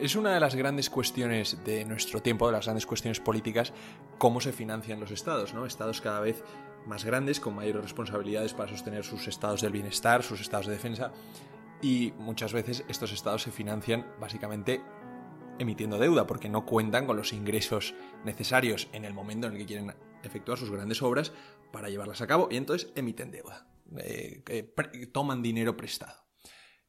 Es una de las grandes cuestiones de nuestro tiempo, de las grandes cuestiones políticas, cómo se financian los estados, ¿no? Estados cada vez más grandes, con mayores responsabilidades para sostener sus estados del bienestar, sus estados de defensa, y muchas veces estos estados se financian básicamente emitiendo deuda, porque no cuentan con los ingresos necesarios en el momento en el que quieren efectuar sus grandes obras para llevarlas a cabo, y entonces emiten deuda, eh, toman dinero prestado.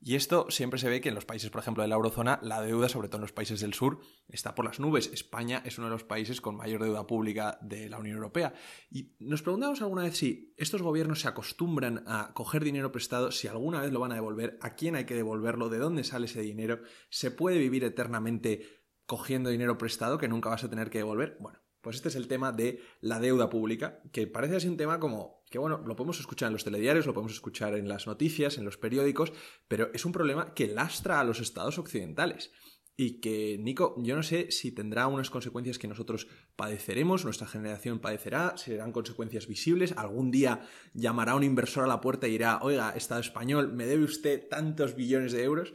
Y esto siempre se ve que en los países, por ejemplo, de la eurozona, la deuda, sobre todo en los países del sur, está por las nubes. España es uno de los países con mayor deuda pública de la Unión Europea. Y nos preguntamos alguna vez si estos gobiernos se acostumbran a coger dinero prestado, si alguna vez lo van a devolver, a quién hay que devolverlo, de dónde sale ese dinero, se puede vivir eternamente cogiendo dinero prestado que nunca vas a tener que devolver. Bueno, pues este es el tema de la deuda pública, que parece así un tema como que, bueno, lo podemos escuchar en los telediarios, lo podemos escuchar en las noticias, en los periódicos, pero es un problema que lastra a los estados occidentales. Y que, Nico, yo no sé si tendrá unas consecuencias que nosotros padeceremos, nuestra generación padecerá, serán consecuencias visibles, algún día llamará un inversor a la puerta y dirá, oiga, Estado español, ¿me debe usted tantos billones de euros?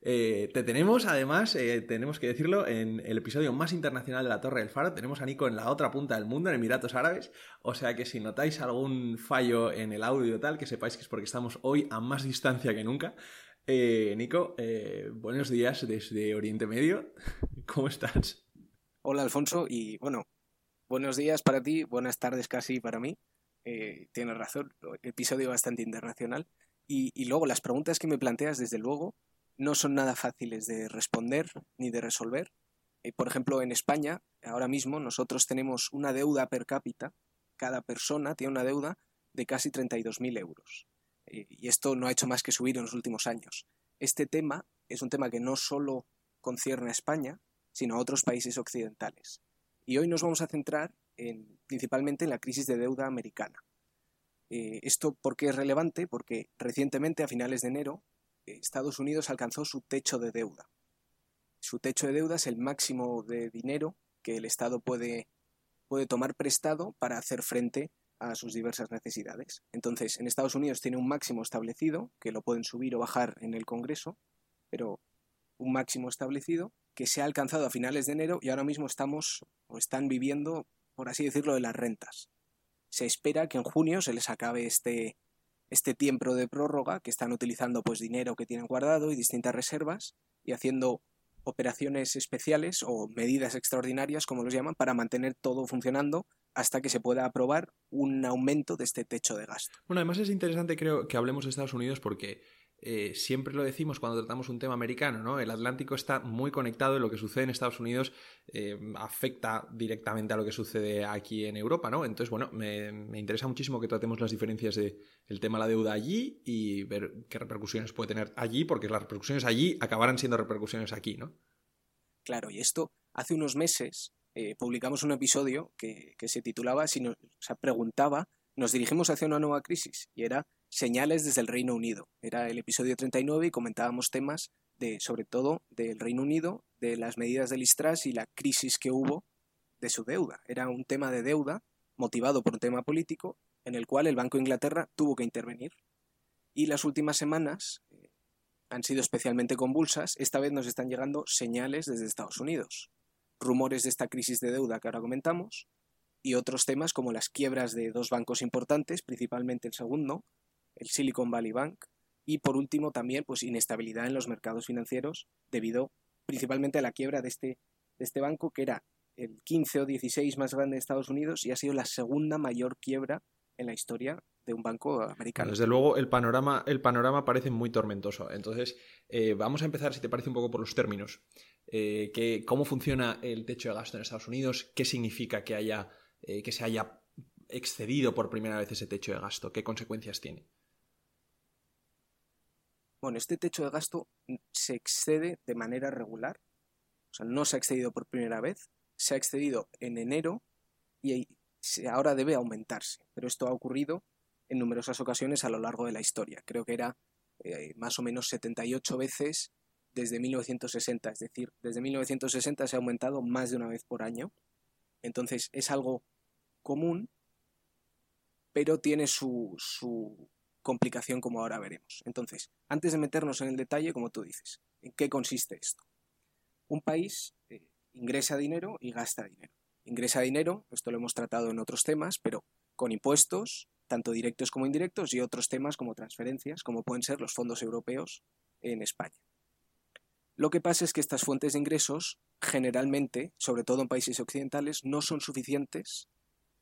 Eh, te tenemos, además, eh, tenemos que decirlo, en el episodio más internacional de la Torre del Faro. Tenemos a Nico en la otra punta del mundo, en Emiratos Árabes. O sea que si notáis algún fallo en el audio tal, que sepáis que es porque estamos hoy a más distancia que nunca. Eh, Nico, buenos días desde Oriente Medio. ¿Cómo estás? Hola, Alfonso, y bueno, buenos días para ti, buenas tardes casi para mí. tienes razón, episodio bastante internacional. Y, y luego las preguntas que me planteas, desde luego, no son nada fáciles de responder ni de resolver. Eh, por ejemplo, en España, ahora mismo nosotros tenemos una deuda per cápita, cada persona tiene una deuda de casi 32.000 euros. Eh, y esto no ha hecho más que subir en los últimos años. Este tema es un tema que no solo concierne a España, sino a otros países occidentales. Y hoy nos vamos a centrar en, principalmente en la crisis de deuda americana. Eh, ¿Esto por qué es relevante? Porque recientemente, a finales de enero, Estados Unidos alcanzó su techo de deuda. Su techo de deuda es el máximo de dinero que el Estado puede, puede tomar prestado para hacer frente a sus diversas necesidades. Entonces, en Estados Unidos tiene un máximo establecido, que lo pueden subir o bajar en el Congreso, pero un máximo establecido que se ha alcanzado a finales de enero y ahora mismo estamos o están viviendo, por así decirlo, de las rentas. Se espera que en junio se les acabe este, este tiempo de prórroga, que están utilizando pues dinero que tienen guardado y distintas reservas y haciendo operaciones especiales o medidas extraordinarias, como los llaman, para mantener todo funcionando hasta que se pueda aprobar un aumento de este techo de gasto. Bueno, además es interesante creo que hablemos de Estados Unidos porque eh, siempre lo decimos cuando tratamos un tema americano, ¿no? El Atlántico está muy conectado y lo que sucede en Estados Unidos eh, afecta directamente a lo que sucede aquí en Europa, ¿no? Entonces, bueno, me, interesa muchísimo que tratemos las diferencias del tema de la deuda allí y ver qué repercusiones puede tener allí, porque las repercusiones allí acabarán siendo repercusiones aquí, ¿no? Claro, y esto hace unos meses eh, publicamos un episodio que, se titulaba, si nos, o preguntaba, nos dirigimos hacia una nueva crisis, y era señales desde el Reino Unido. Era el episodio 39 y comentábamos temas de, sobre todo del Reino Unido, de las medidas del Istras y la crisis que hubo de su deuda. Era un tema de deuda motivado por un tema político en el cual el Banco de Inglaterra tuvo que intervenir. Y las últimas semanas eh, han sido especialmente convulsas. Esta vez nos están llegando señales desde Estados Unidos. Rumores de esta crisis de deuda que ahora comentamos y otros temas como las quiebras de dos bancos importantes, principalmente el segundo, el Silicon Valley Bank, y por último también pues inestabilidad en los mercados financieros debido principalmente a la quiebra de este, de este banco que era el 15 o 16 más grande de Estados Unidos y ha sido la segunda mayor quiebra en la historia de un banco americano. Desde luego el panorama, el panorama parece muy tormentoso. Entonces, eh, vamos a empezar, si te parece, un poco por los términos. Eh, ¿Cómo funciona el techo de gasto en Estados Unidos? ¿Qué significa que, haya, eh, que se haya excedido por primera vez ese techo de gasto? ¿Qué consecuencias tiene? Bueno, este techo de gasto se excede de manera regular, o sea, no se ha excedido por primera vez, se ha excedido en enero y ahora debe aumentarse, pero esto ha ocurrido en numerosas ocasiones a lo largo de la historia. Creo que era eh, más o menos 78 veces desde 1960, es decir, desde 1960 se ha aumentado más de una vez por año. Entonces es algo común, pero tiene su, su complicación como ahora veremos. Entonces, antes de meternos en el detalle, como tú dices, ¿en qué consiste esto? Un país eh, ingresa dinero y gasta dinero. Ingresa dinero, esto lo hemos tratado en otros temas, pero con impuestos, tanto directos como indirectos, y otros temas como transferencias, como pueden ser los fondos europeos en España. Lo que pasa es que estas fuentes de ingresos generalmente, sobre todo en países occidentales, no son suficientes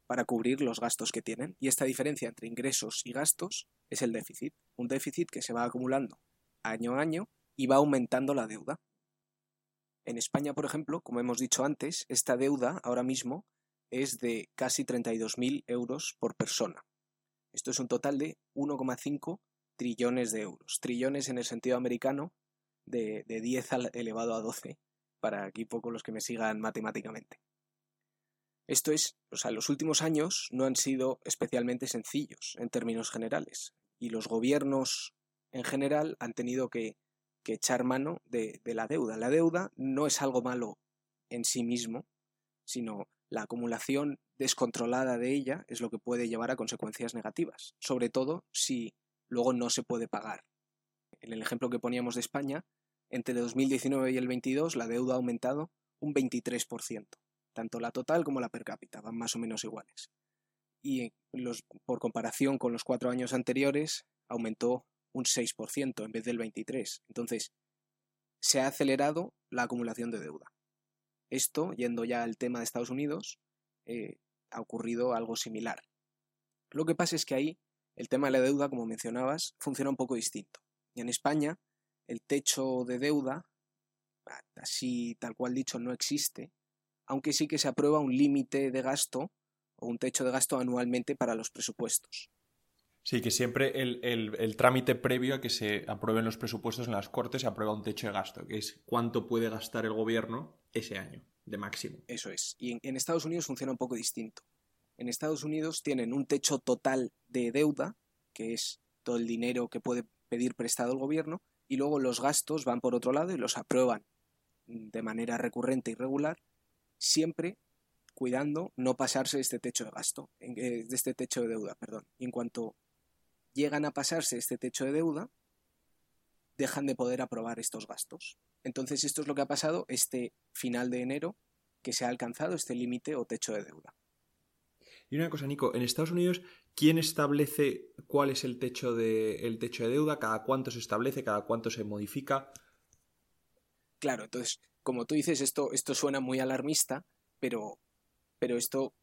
para cubrir los gastos que tienen. Y esta diferencia entre ingresos y gastos es el déficit. Un déficit que se va acumulando año a año y va aumentando la deuda. En España, por ejemplo, como hemos dicho antes, esta deuda ahora mismo es de casi 32.000 euros por persona. Esto es un total de 1,5 trillones de euros. Trillones en el sentido americano de, de 10 elevado a 12, para aquí poco los que me sigan matemáticamente. Esto es, o sea, los últimos años no han sido especialmente sencillos en términos generales y los gobiernos en general han tenido que, echar mano de, de la deuda. La deuda no es algo malo en sí mismo, sino la acumulación descontrolada de ella es lo que puede llevar a consecuencias negativas, sobre todo si luego no se puede pagar. En el ejemplo que poníamos de España, entre el 2019 y el 22 la deuda ha aumentado un 23% tanto la total como la per cápita, van más o menos iguales. Y por comparación con los cuatro años anteriores, aumentó un 6% en vez del 23%. Entonces, se ha acelerado la acumulación de deuda. Esto, yendo ya al tema de Estados Unidos, eh, ha ocurrido algo similar. Lo que pasa es que ahí el tema de la deuda, como mencionabas, funciona un poco distinto. Y en España, el techo de deuda, así tal cual dicho, no existe, aunque sí que se aprueba un límite de gasto o un techo de gasto anualmente para los presupuestos. Sí, que siempre el, trámite previo a que se aprueben los presupuestos en las Cortes se aprueba un techo de gasto, que es cuánto puede gastar el gobierno ese año, de máximo. Eso es. Y en, Estados Unidos funciona un poco distinto. En Estados Unidos tienen un techo total de deuda, que es todo el dinero que puede pedir prestado el gobierno, y luego los gastos van por otro lado y los aprueban de manera recurrente y regular siempre cuidando no pasarse este techo de gasto, eh, de este techo de deuda, perdón. Y en cuanto llegan a pasarse este techo de deuda, dejan de poder aprobar estos gastos. Entonces esto es lo que ha pasado este final de enero, que se ha alcanzado este límite o techo de deuda. Y una cosa, Nico, en Estados Unidos, ¿quién establece cuál es el techo de, el techo de deuda? ¿Cada cuánto se establece? ¿Cada cuánto se modifica? Claro, entonces como tú dices, esto, esto suena muy alarmista, pero, pero esto,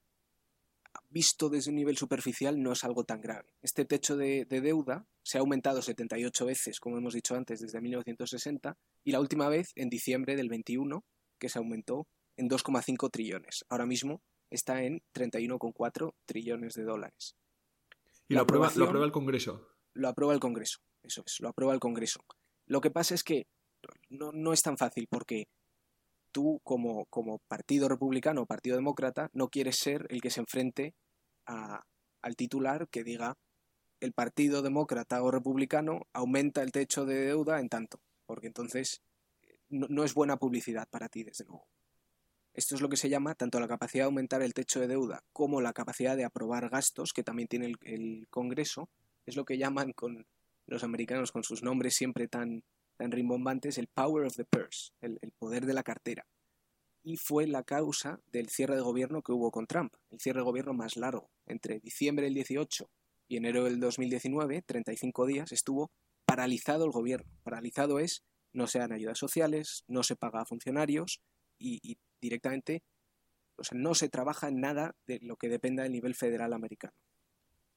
visto desde un nivel superficial, no es algo tan grave. Este techo de, deuda se ha aumentado 78 veces, como hemos dicho antes, desde 1960, y la última vez en diciembre del 21, que se aumentó en 2,5 trillones. Ahora mismo está en 31,4 trillones de dólares. ¿Y lo aprueba, lo aprueba el Congreso? Lo aprueba el Congreso, eso es, lo aprueba el Congreso. Lo que pasa es que no, no es tan fácil porque tú como, como partido republicano o partido demócrata no quieres ser el que se enfrente al titular que diga el partido demócrata o republicano aumenta el techo de deuda en tanto, porque entonces no, es buena publicidad para ti, desde luego. Esto es lo que se llama tanto la capacidad de aumentar el techo de deuda como la capacidad de aprobar gastos, que también tiene el, el Congreso, es lo que llaman con los americanos con sus nombres siempre tan tan rimbombantes es el power of the purse, el, poder de la cartera. Y fue la causa del cierre de gobierno que hubo con Trump, el cierre de gobierno más largo. Entre diciembre del 18 y enero del 2019, 35 días, estuvo paralizado el gobierno. Paralizado es, no se dan ayudas sociales, no se paga a funcionarios y, y directamente o sea, no se trabaja en nada de lo que dependa del nivel federal americano.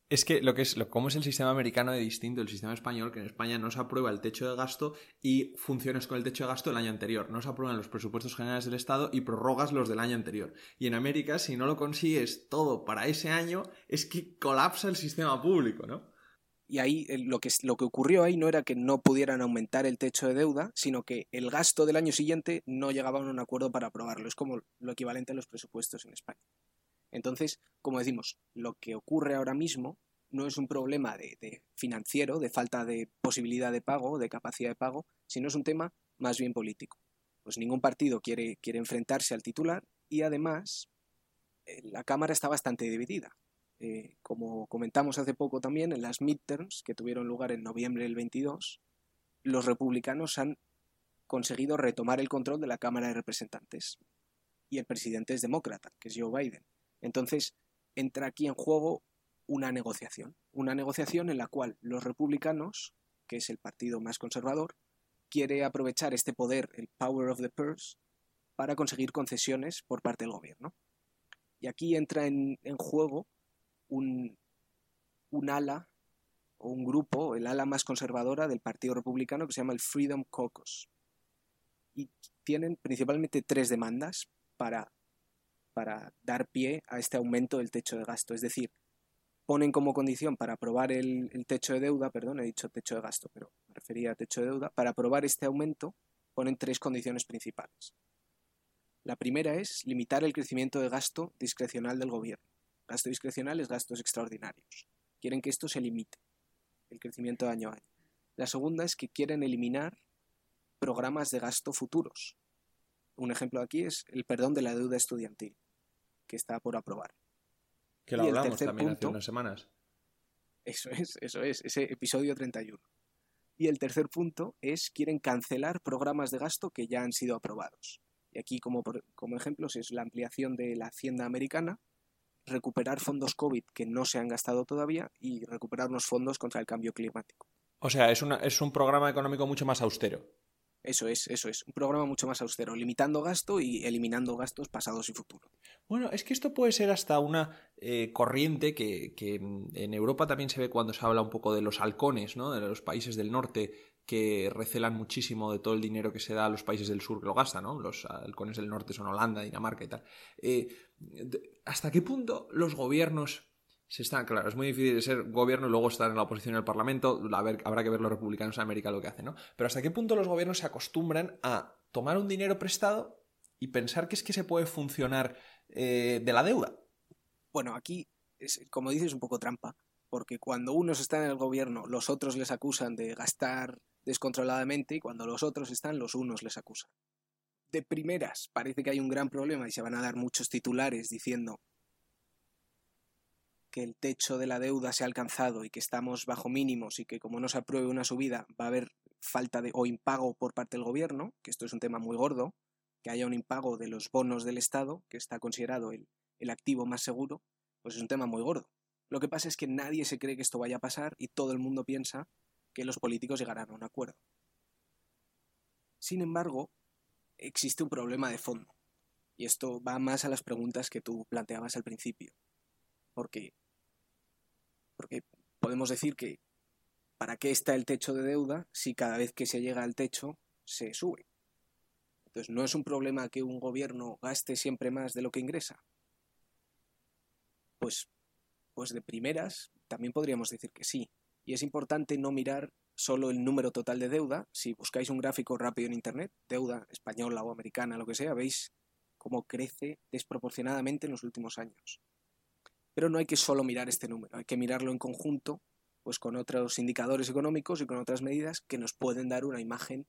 Es que lo que es, lo, cómo es el sistema americano de distinto del sistema español, que en España no se aprueba el techo de gasto y funciones con el techo de gasto del año anterior. No se aprueban los presupuestos generales del Estado y prorrogas los del año anterior. Y en América, si no lo consigues todo para ese año, es que colapsa el sistema público, ¿no? Y ahí lo que, lo que ocurrió ahí no era que no pudieran aumentar el techo de deuda, sino que el gasto del año siguiente no llegaban a un acuerdo para aprobarlo. Es como lo equivalente a los presupuestos en España. Entonces, como decimos, lo que ocurre ahora mismo no es un problema de, financiero, de falta de posibilidad de pago, de capacidad de pago, sino es un tema más bien político. Pues ningún partido quiere, enfrentarse al titular y además eh, la Cámara está bastante dividida. Eh, como comentamos hace poco también, en las midterms que tuvieron lugar en noviembre del 22, los republicanos han conseguido retomar el control de la Cámara de Representantes. Y el presidente es demócrata, que es Joe Biden. Entonces, entra aquí en juego una negociación. Una negociación en la cual los republicanos, que es el partido más conservador, quiere aprovechar este poder, el power of the purse, para conseguir concesiones por parte del gobierno. Y aquí entra en, juego un, un ala o un grupo, el ala más conservadora del Partido Republicano, que se llama el Freedom Caucus. Y tienen principalmente tres demandas para, para dar pie a este aumento del techo de gasto. Es decir, ponen como condición para aprobar el, techo de deuda, perdón, he dicho techo de gasto, pero me refería a techo de deuda, para aprobar este aumento ponen tres condiciones principales. La primera es limitar el crecimiento de gasto discrecional del gobierno. Gasto discrecional es gastos extraordinarios. Quieren que esto se limite, el crecimiento de año a año. La segunda es que quieren eliminar programas de gasto futuros. Un ejemplo aquí es el perdón de la deuda estudiantil, que está por aprobar. Que lo hablamos también hace unas semanas. Eso es, eso es, ese episodio 31. Y el tercer punto es quieren cancelar programas de gasto que ya han sido aprobados. Y aquí, como, como ejemplos, es la ampliación de la hacienda americana, recuperar fondos COVID que no se han gastado todavía y recuperar los fondos contra el cambio climático. O sea, es, una, es un programa económico mucho más austero. Eso es, eso es. Un programa mucho más austero, limitando gasto y eliminando gastos pasados y futuros. Bueno, es que esto puede ser hasta una eh, corriente que, que, en Europa también se ve cuando se habla un poco de los halcones, ¿no? De los países del norte que recelan muchísimo de todo el dinero que se da a los países del sur que lo gastan, ¿no? Los halcones del norte son Holanda, Dinamarca y tal. Eh, ¿Hasta qué punto los gobiernos se están, claro, es muy difícil ser gobierno y luego estar en la oposición en el Parlamento, habrá que ver los republicanos en América lo que hacen, ¿no? Pero ¿hasta qué punto los gobiernos se acostumbran a tomar un dinero prestado y pensar que es que se puede funcionar eh, de la deuda? Bueno, aquí, es, como dices, un poco trampa, porque cuando unos están en el gobierno, los otros les acusan de gastar descontroladamente y cuando los otros están, los unos les acusan. De primeras, parece que hay un gran problema y se van a dar muchos titulares diciendo que el techo de la deuda se ha alcanzado y que estamos bajo mínimos y que como no se apruebe una subida va a haber falta de o impago por parte del gobierno, que esto es un tema muy gordo, que haya un impago de los bonos del Estado, que está considerado el, el activo más seguro, pues es un tema muy gordo. Lo que pasa es que nadie se cree que esto vaya a pasar y todo el mundo piensa que los políticos llegarán a un acuerdo. Sin embargo, existe un problema de fondo. Y esto va más a las preguntas que tú planteabas al principio. Porque, porque podemos decir que ¿para qué está el techo de deuda si cada vez que se llega al techo se sube? Entonces, ¿no es un problema que un gobierno gaste siempre más de lo que ingresa? Pues, pues de primeras también podríamos decir que sí, y es importante no mirar solo el número total de deuda. Si buscáis un gráfico rápido en Internet, deuda española o americana, lo que sea, veis cómo crece desproporcionadamente en los últimos años. Pero no hay que solo mirar este número, hay que mirarlo en conjunto pues con otros indicadores económicos y con otras medidas que nos pueden dar una imagen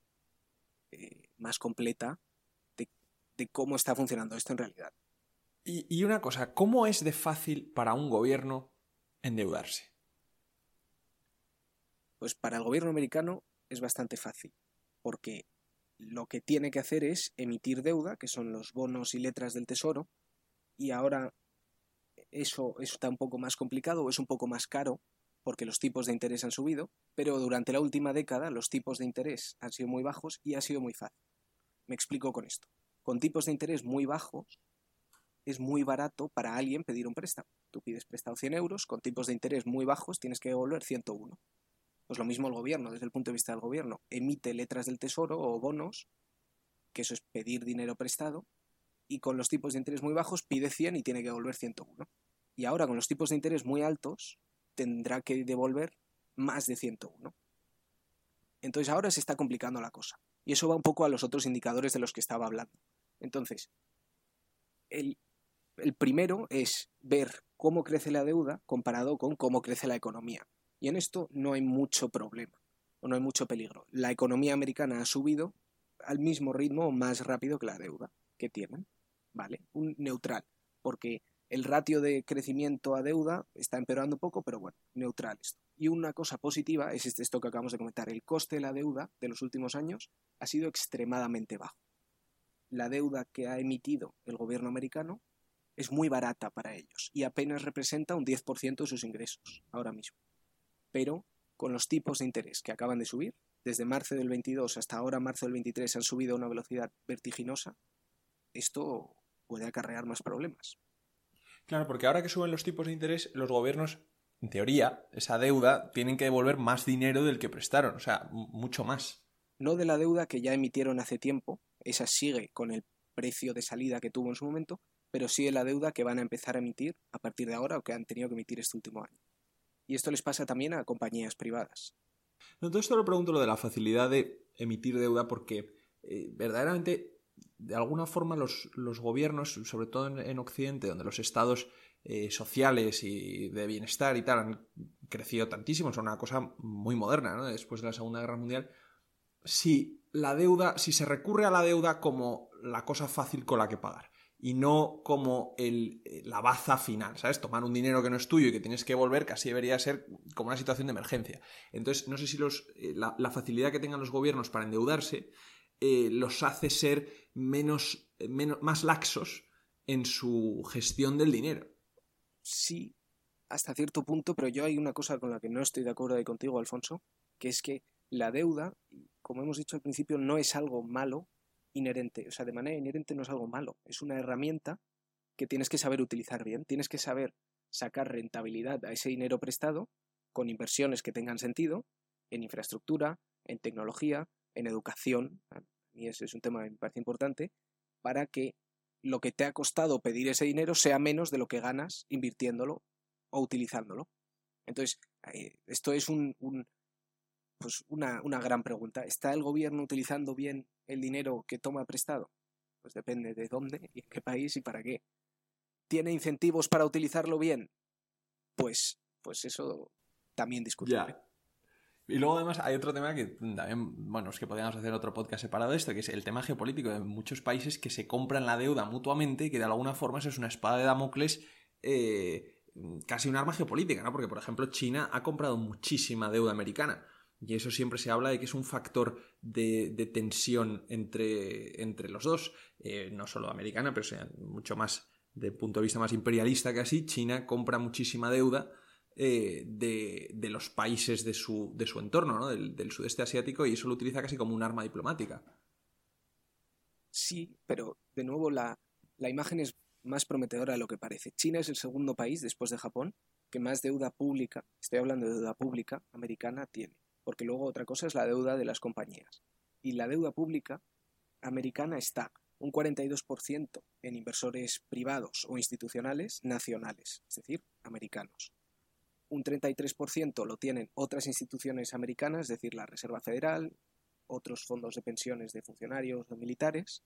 eh, más completa de, de, cómo está funcionando esto en realidad. Y, y una cosa, ¿cómo es de fácil para un gobierno endeudarse? Pues para el gobierno americano es bastante fácil, porque lo que tiene que hacer es emitir deuda, que son los bonos y letras del tesoro, y ahora eso, está un poco más complicado o es un poco más caro porque los tipos de interés han subido, pero durante la última década los tipos de interés han sido muy bajos y ha sido muy fácil. Me explico con esto. Con tipos de interés muy bajos es muy barato para alguien pedir un préstamo. Tú pides prestado 100 euros, con tipos de interés muy bajos tienes que devolver 101. Pues lo mismo el gobierno, desde el punto de vista del gobierno, emite letras del tesoro o bonos, que eso es pedir dinero prestado, y con los tipos de interés muy bajos pide 100 y tiene que devolver 101. Y ahora con los tipos de interés muy altos tendrá que devolver más de 101. Entonces ahora se está complicando la cosa. Y eso va un poco a los otros indicadores de los que estaba hablando. Entonces, el, el primero es ver cómo crece la deuda comparado con cómo crece la economía. Y en esto no hay mucho problema o no hay mucho peligro. La economía americana ha subido al mismo ritmo o más rápido que la deuda que tienen. ¿Vale? Un neutral, porque el ratio de crecimiento a deuda está empeorando un poco, pero bueno, neutral esto. Y una cosa positiva es este, esto que acabamos de comentar. El coste de la deuda de los últimos años ha sido extremadamente bajo. La deuda que ha emitido el gobierno americano es muy barata para ellos y apenas representa un 10% de sus ingresos ahora mismo. Pero con los tipos de interés que acaban de subir, desde marzo del 22 hasta ahora marzo del 23 han subido a una velocidad vertiginosa, esto puede acarrear más problemas. Claro, porque ahora que suben los tipos de interés, los gobiernos, en teoría, esa deuda, tienen que devolver más dinero del que prestaron, o sea, mucho más. No de la deuda que ya emitieron hace tiempo, esa sigue con el precio de salida que tuvo en su momento, pero sí de la deuda que van a empezar a emitir a partir de ahora o que han tenido que emitir este último año. Y esto les pasa también a compañías privadas. No, todo esto lo pregunto lo de la facilidad de emitir deuda porque eh, verdaderamente de alguna forma los, gobiernos, sobre todo en, Occidente, donde los estados eh, sociales y de bienestar y tal han crecido tantísimo, son una cosa muy moderna, ¿no? Después de la Segunda Guerra Mundial, si la deuda, si se recurre a la deuda como la cosa fácil con la que pagar y no como el, la baza final, ¿sabes? Tomar un dinero que no es tuyo y que tienes que volver casi debería ser como una situación de emergencia. Entonces, no sé si los, eh, la, la, facilidad que tengan los gobiernos para endeudarse eh, los hace ser menos, menos, más laxos en su gestión del dinero. Sí, hasta cierto punto, pero yo hay una cosa con la que no estoy de acuerdo ahí contigo, Alfonso, que es que la deuda, como hemos dicho al principio, no es algo malo inherente, o sea, de manera inherente no es algo malo, es una herramienta que tienes que saber utilizar bien, tienes que saber sacar rentabilidad a ese dinero prestado con inversiones que tengan sentido en infraestructura, en tecnología, en educación, y ese es un tema que me parece importante, para que lo que te ha costado pedir ese dinero sea menos de lo que ganas invirtiéndolo o utilizándolo. Entonces, eh, esto es un, pues una, una, gran pregunta. ¿Está el gobierno utilizando bien el dinero que toma prestado? Pues depende de dónde y en qué país y para qué. ¿Tiene incentivos para utilizarlo bien? Pues, pues eso también discutible. Y luego además hay otro tema que también, bueno, es que podríamos hacer otro podcast separado de esto, que es el tema geopolítico de muchos países que se compran la deuda mutuamente que de alguna forma eso es una espada de Damocles, eh, casi un arma geopolítica, ¿no? Porque, por ejemplo, China ha comprado muchísima deuda americana. Y eso siempre se habla de que es un factor de, tensión entre, entre, los dos, eh, no solo americana, pero mucho más, de punto de vista más imperialista que así, China compra muchísima deuda eh, de, los países de su, de su entorno, ¿no? del, sudeste asiático, y eso lo utiliza casi como un arma diplomática. Sí, pero de nuevo la, la imagen es más prometedora de lo que parece. China es el segundo país, después de Japón, que más deuda pública, estoy hablando de deuda pública americana, tiene. Porque luego otra cosa es la deuda de las compañías. Y la deuda pública americana está un 42% en inversores privados o institucionales nacionales, es decir, americanos un 33% lo tienen otras instituciones americanas, es decir, la Reserva Federal, otros fondos de pensiones de funcionarios o militares,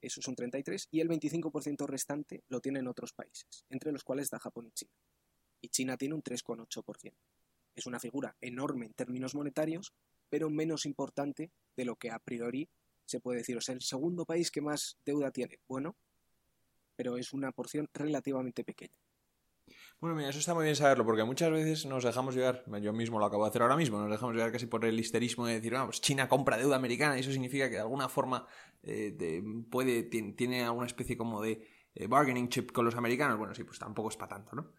eso es un 33%, y el 25% restante lo tienen otros países, entre los cuales está Japón y China. Y China tiene un 3,8%. Es una figura enorme en términos monetarios, pero menos importante de lo que a priori se puede decir. O sea, el segundo país que más deuda tiene, bueno, pero es una porción relativamente pequeña. Bueno, mira, eso está muy bien saberlo, porque muchas veces nos dejamos llegar, yo mismo lo acabo de hacer ahora mismo, nos dejamos llegar casi por el histerismo de decir, pues China compra deuda americana y eso significa que de alguna forma eh, puede, tiene, alguna especie como de eh, bargaining chip con los americanos. Bueno, sí, pues tampoco es para tanto, ¿no?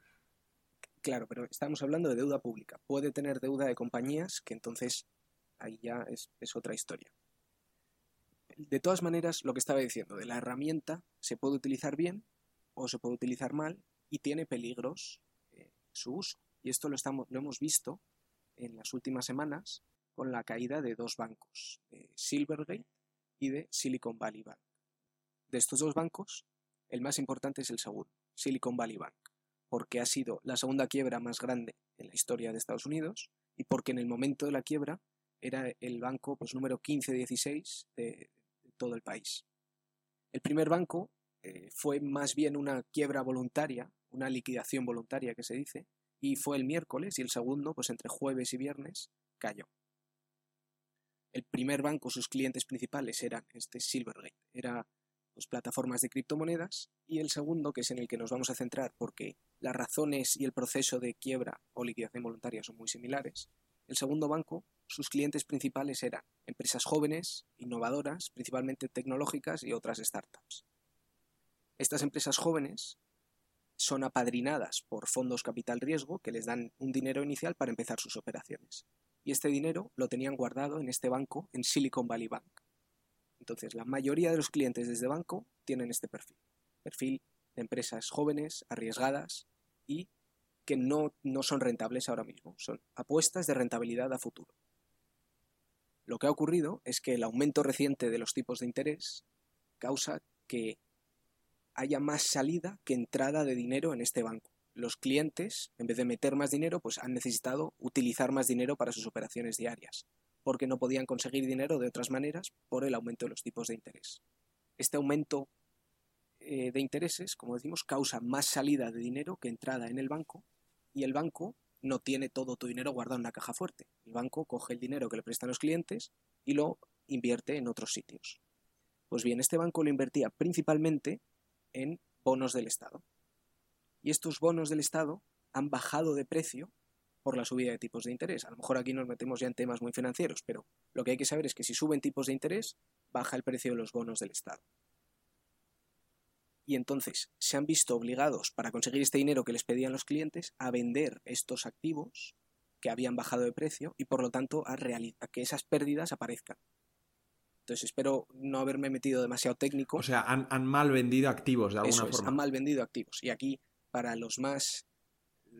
Claro, pero estamos hablando de deuda pública. Puede tener deuda de compañías, que entonces ahí ya es, es otra historia. De todas maneras, lo que estaba diciendo, de la herramienta se puede utilizar bien o se puede utilizar mal y tiene peligros eh, su uso. Y esto lo, estamos, lo hemos visto en las últimas semanas con la caída de dos bancos, Silvergate y de Silicon Valley Bank. De estos dos bancos, el más importante es el segundo, Silicon Valley Bank, porque ha sido la segunda quiebra más grande en la historia de Estados Unidos y porque en el momento de la quiebra era el banco pues, número 15-16 de, de todo el país. El primer banco eh, fue más bien una quiebra voluntaria una liquidación voluntaria que se dice, y fue el miércoles y el segundo, pues entre jueves y viernes, cayó. El primer banco, sus clientes principales eran este Silvergate, era pues, plataformas de criptomonedas, y el segundo, que es en el que nos vamos a centrar porque las razones y el proceso de quiebra o liquidación voluntaria son muy similares. El segundo banco, sus clientes principales eran empresas jóvenes, innovadoras, principalmente tecnológicas y otras startups. Estas empresas jóvenes son apadrinadas por fondos capital riesgo que les dan un dinero inicial para empezar sus operaciones. Y este dinero lo tenían guardado en este banco, en Silicon Valley Bank. Entonces, la mayoría de los clientes de este banco tienen este perfil. Perfil de empresas jóvenes, arriesgadas y que no, no son rentables ahora mismo. Son apuestas de rentabilidad a futuro. Lo que ha ocurrido es que el aumento reciente de los tipos de interés causa que haya más salida que entrada de dinero en este banco. Los clientes, en vez de meter más dinero, pues han necesitado utilizar más dinero para sus operaciones diarias, porque no podían conseguir dinero de otras maneras por el aumento de los tipos de interés. Este aumento eh, de intereses, como decimos, causa más salida de dinero que entrada en el banco y el banco no tiene todo tu dinero guardado en una caja fuerte. El banco coge el dinero que le prestan los clientes y lo invierte en otros sitios. Pues bien, este banco lo invertía principalmente en bonos del Estado. Y estos bonos del Estado han bajado de precio por la subida de tipos de interés. A lo mejor aquí nos metemos ya en temas muy financieros, pero lo que hay que saber es que si suben tipos de interés, baja el precio de los bonos del Estado. Y entonces se han visto obligados, para conseguir este dinero que les pedían los clientes, a vender estos activos que habían bajado de precio y por lo tanto a, a que esas pérdidas aparezcan. Entonces espero no haberme metido demasiado técnico. O sea, han, mal vendido activos de alguna forma. han mal vendido activos. Y aquí, para los más,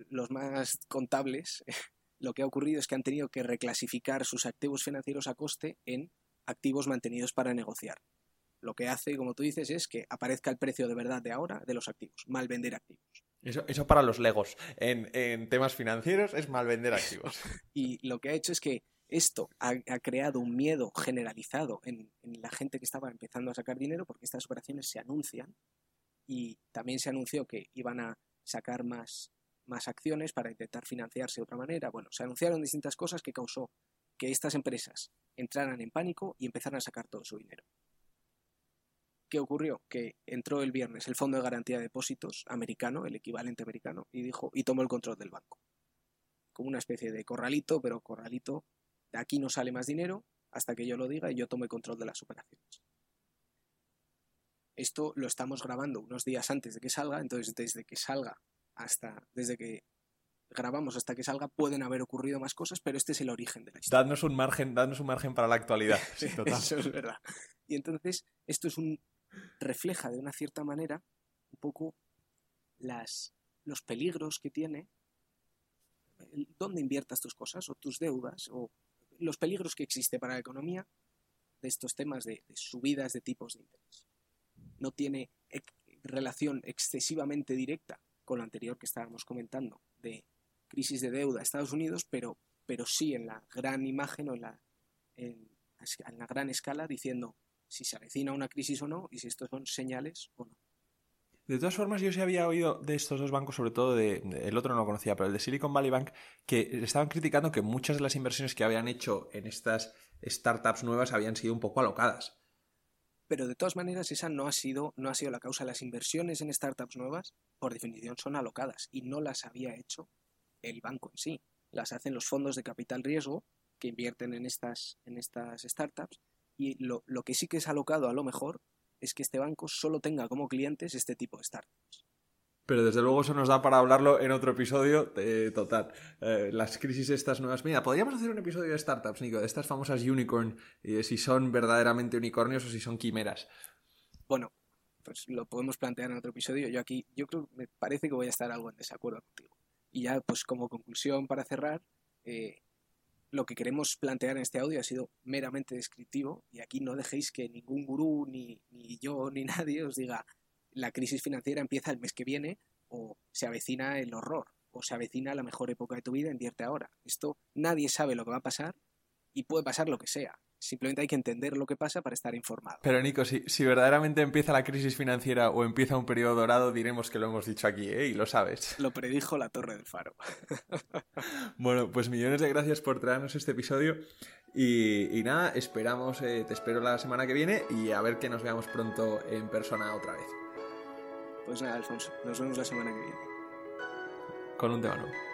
los más contables, lo que ha ocurrido es que han tenido que reclasificar sus activos financieros a coste en activos mantenidos para negociar. Lo que hace, como tú dices, es que aparezca el precio de verdad de ahora de los activos, mal vender activos. Eso, eso para los legos. En, en temas financieros es mal vender activos. y lo que ha hecho es que esto ha, creado un miedo generalizado en, la gente que estaba empezando a sacar dinero porque estas operaciones se anuncian y también se anunció que iban a sacar más, más acciones para intentar financiarse de otra manera. Bueno, se anunciaron distintas cosas que causó que estas empresas entraran en pánico y empezaran a sacar todo su dinero. ¿Qué ocurrió? Que entró el viernes el Fondo de Garantía de Depósitos americano, el equivalente americano, y dijo y tomó el control del banco. Como una especie de corralito, pero corralito de aquí no sale más dinero hasta que yo lo diga y yo tome control de las operaciones. Esto lo estamos grabando unos días antes de que salga, entonces desde que salga hasta, desde que grabamos hasta que salga pueden haber ocurrido más cosas, pero este es el origen de la historia. Dadnos un margen, dadnos un margen para la actualidad. Eso es verdad. Y entonces esto es un refleja de una cierta manera un poco las, los peligros que tiene dónde inviertas tus cosas o tus deudas o los peligros que existe para la economía de estos temas de, subidas de tipos de interés. No tiene relación excesivamente directa con lo anterior que estábamos comentando de crisis de deuda Estados Unidos, pero, pero sí en la gran imagen o en la, en, en la gran escala diciendo si se avecina una crisis o no y si estos son señales o no. De todas formas, yo sí había oído de estos dos bancos, sobre todo de, el otro no lo conocía, pero el de Silicon Valley Bank, que estaban criticando que muchas de las inversiones que habían hecho en estas startups nuevas habían sido un poco alocadas. Pero de todas maneras, esa no ha sido, no ha sido la causa. Las inversiones en startups nuevas, por definición, son alocadas y no las había hecho el banco en sí. Las hacen los fondos de capital riesgo que invierten en estas, en estas startups. Y lo, lo que sí que es alocado a lo mejor es que este banco solo tenga como clientes este tipo de startups. Pero desde luego eso nos da para hablarlo en otro episodio eh, total. Eh, las crisis estas nuevas. Mira, podríamos hacer un episodio de startups, Nico, de estas famosas unicorn, y de si son verdaderamente unicornios o si son quimeras. Bueno, pues lo podemos plantear en otro episodio. Yo aquí, yo creo, me parece que voy a estar algo en desacuerdo contigo. Y ya, pues como conclusión para cerrar, eh, lo que queremos plantear en este audio ha sido meramente descriptivo y aquí no dejéis que ningún gurú, ni, ni yo, ni nadie os diga la crisis financiera empieza el mes que viene o se avecina el horror o se avecina la mejor época de tu vida, invierte ahora. Esto nadie sabe lo que va a pasar y puede pasar lo que sea. Simplemente hay que entender lo que pasa para estar informado. Pero Nico, si, si verdaderamente empieza la crisis financiera o empieza un periodo dorado, diremos que lo hemos dicho aquí, ¿eh? Y lo sabes. Lo predijo la Torre del Faro. bueno, pues millones de gracias por traernos este episodio. Y, nada, esperamos, eh, te espero la semana que viene y a ver que nos veamos pronto en persona otra vez. Pues nada, Alfonso, nos vemos la semana que viene. con un tema nuevo.